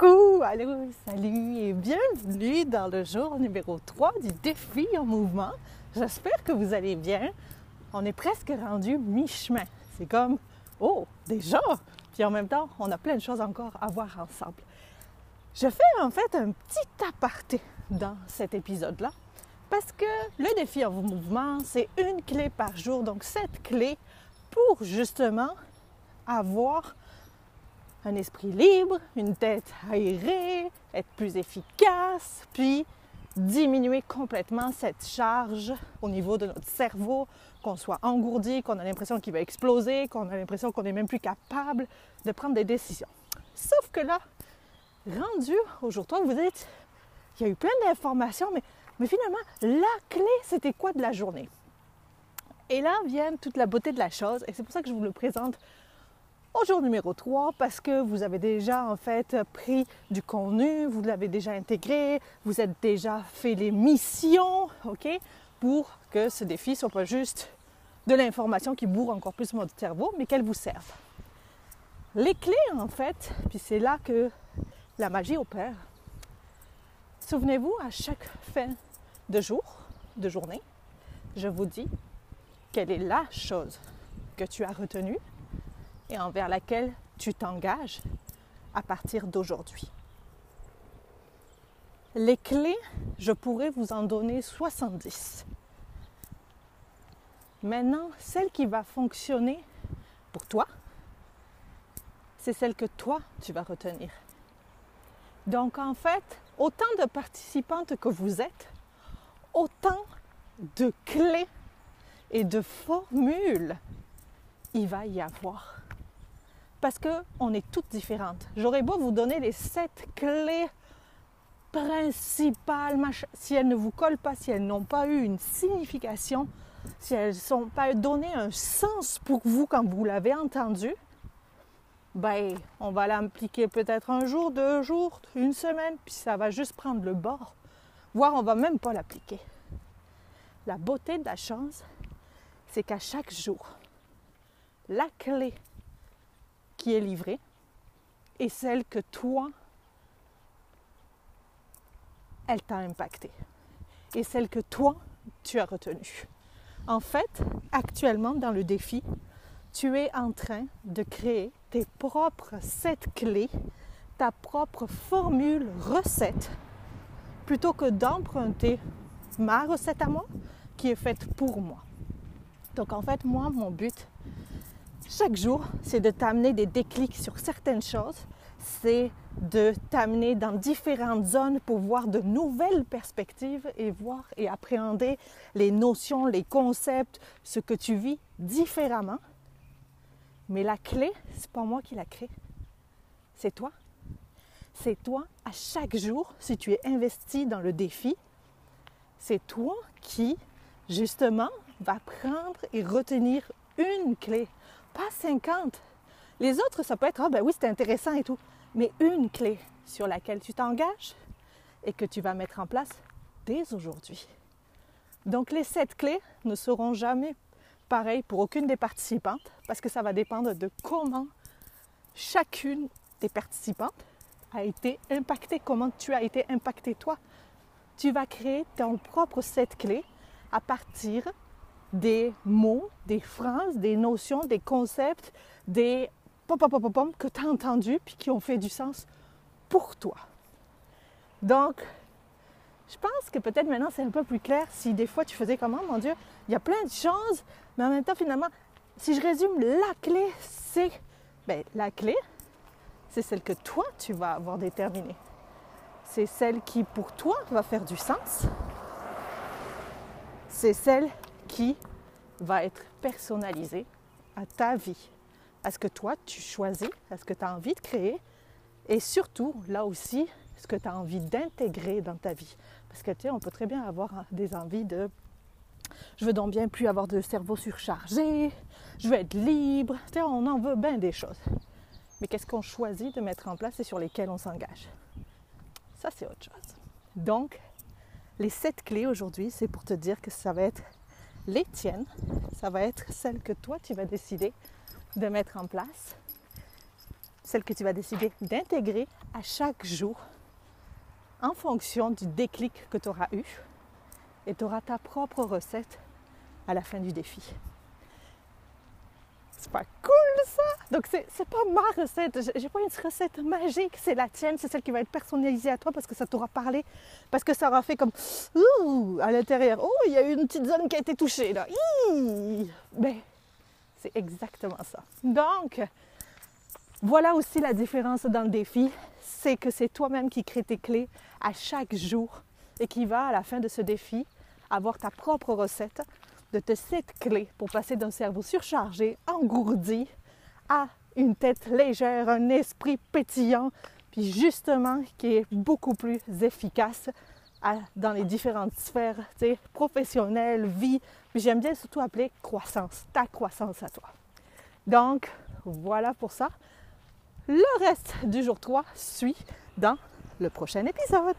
Coucou, allô, salut et bienvenue dans le jour numéro 3 du défi en mouvement. J'espère que vous allez bien. On est presque rendu mi-chemin. C'est comme, oh, déjà! Puis en même temps, on a plein de choses encore à voir ensemble. Je fais en fait un petit aparté dans cet épisode-là parce que le défi en mouvement, c'est une clé par jour. Donc cette clé pour justement avoir un esprit libre, une tête aérée, être plus efficace, puis diminuer complètement cette charge au niveau de notre cerveau, qu'on soit engourdi, qu'on a l'impression qu'il va exploser, qu'on a l'impression qu'on n'est même plus capable de prendre des décisions. Sauf que là, rendu aujourd'hui, vous êtes, il y a eu plein d'informations, mais, mais finalement, la clé, c'était quoi de la journée? Et là vient toute la beauté de la chose, et c'est pour ça que je vous le présente au jour numéro 3 parce que vous avez déjà en fait pris du contenu, vous l'avez déjà intégré, vous êtes déjà fait les missions, ok, pour que ce défi soit pas juste de l'information qui bourre encore plus votre cerveau, mais qu'elle vous serve. Les clés en fait, puis c'est là que la magie opère. Souvenez-vous, à chaque fin de jour, de journée, je vous dis quelle est la chose que tu as retenue et envers laquelle tu t'engages à partir d'aujourd'hui. Les clés, je pourrais vous en donner 70. Maintenant, celle qui va fonctionner pour toi, c'est celle que toi, tu vas retenir. Donc en fait, autant de participantes que vous êtes, autant de clés et de formules il va y avoir parce qu'on est toutes différentes. J'aurais beau vous donner les sept clés principales, si elles ne vous collent pas, si elles n'ont pas eu une signification, si elles ne sont pas donné un sens pour vous quand vous l'avez entendu, ben, on va l'appliquer peut-être un jour, deux jours, une semaine, puis ça va juste prendre le bord, voire on va même pas l'appliquer. La beauté de la chance, c'est qu'à chaque jour, la clé qui est livrée et celle que toi, elle t'a impacté et celle que toi, tu as retenue. En fait, actuellement dans le défi, tu es en train de créer tes propres sept clés, ta propre formule recette, plutôt que d'emprunter ma recette à moi qui est faite pour moi. Donc en fait, moi, mon but, chaque jour, c'est de t'amener des déclics sur certaines choses, c'est de t'amener dans différentes zones pour voir de nouvelles perspectives et voir et appréhender les notions, les concepts, ce que tu vis différemment. Mais la clé, c'est pas moi qui la crée. C'est toi. C'est toi à chaque jour, si tu es investi dans le défi, c'est toi qui, justement, va prendre et retenir une clé pas 50. Les autres, ça peut être, ah ben oui, c'est intéressant et tout. Mais une clé sur laquelle tu t'engages et que tu vas mettre en place dès aujourd'hui. Donc les sept clés ne seront jamais pareilles pour aucune des participantes parce que ça va dépendre de comment chacune des participantes a été impactée, comment tu as été impacté toi. Tu vas créer ton propre set clés à partir des mots, des phrases, des notions, des concepts, des pom pom pom que tu as entendus puis qui ont fait du sens pour toi. Donc, je pense que peut-être maintenant c'est un peu plus clair si des fois tu faisais comment, mon Dieu, il y a plein de choses, mais en même temps finalement, si je résume, la clé, c'est, ben, la clé, c'est celle que toi tu vas avoir déterminée. C'est celle qui pour toi va faire du sens. C'est celle qui va être personnalisé à ta vie, à ce que toi tu choisis, à ce que tu as envie de créer et surtout, là aussi, ce que tu as envie d'intégrer dans ta vie. Parce que tu sais, on peut très bien avoir des envies de je veux donc bien plus avoir de cerveau surchargé, je veux être libre, tu sais, on en veut bien des choses. Mais qu'est-ce qu'on choisit de mettre en place et sur lesquelles on s'engage? Ça, c'est autre chose. Donc, les sept clés aujourd'hui, c'est pour te dire que ça va être les tiennes. Ça va être celles que toi, tu vas décider de mettre en place. celle que tu vas décider d'intégrer à chaque jour en fonction du déclic que tu auras eu. Et tu auras ta propre recette à la fin du défi. C'est pas cool ça! Donc c'est, pas ma recette. J'ai pas une recette magique, c'est la tienne, c'est celle qui va être personnalisée à toi parce que ça t'aura parlé, parce que ça aura fait comme ouh à l'intérieur. Oh, il y a une petite zone qui a été touchée là. Ben, c'est exactement ça. Donc, voilà aussi la différence dans le défi, c'est que c'est toi-même qui crée tes clés à chaque jour et qui va à la fin de ce défi avoir ta propre recette de tes sept clés pour passer d'un cerveau surchargé, engourdi, à une tête légère, un esprit pétillant, puis justement qui est beaucoup plus efficace dans les différentes sphères professionnelles, vie, puis j'aime bien surtout appeler croissance, ta croissance à toi. Donc, voilà pour ça. Le reste du jour 3 suit dans le prochain épisode.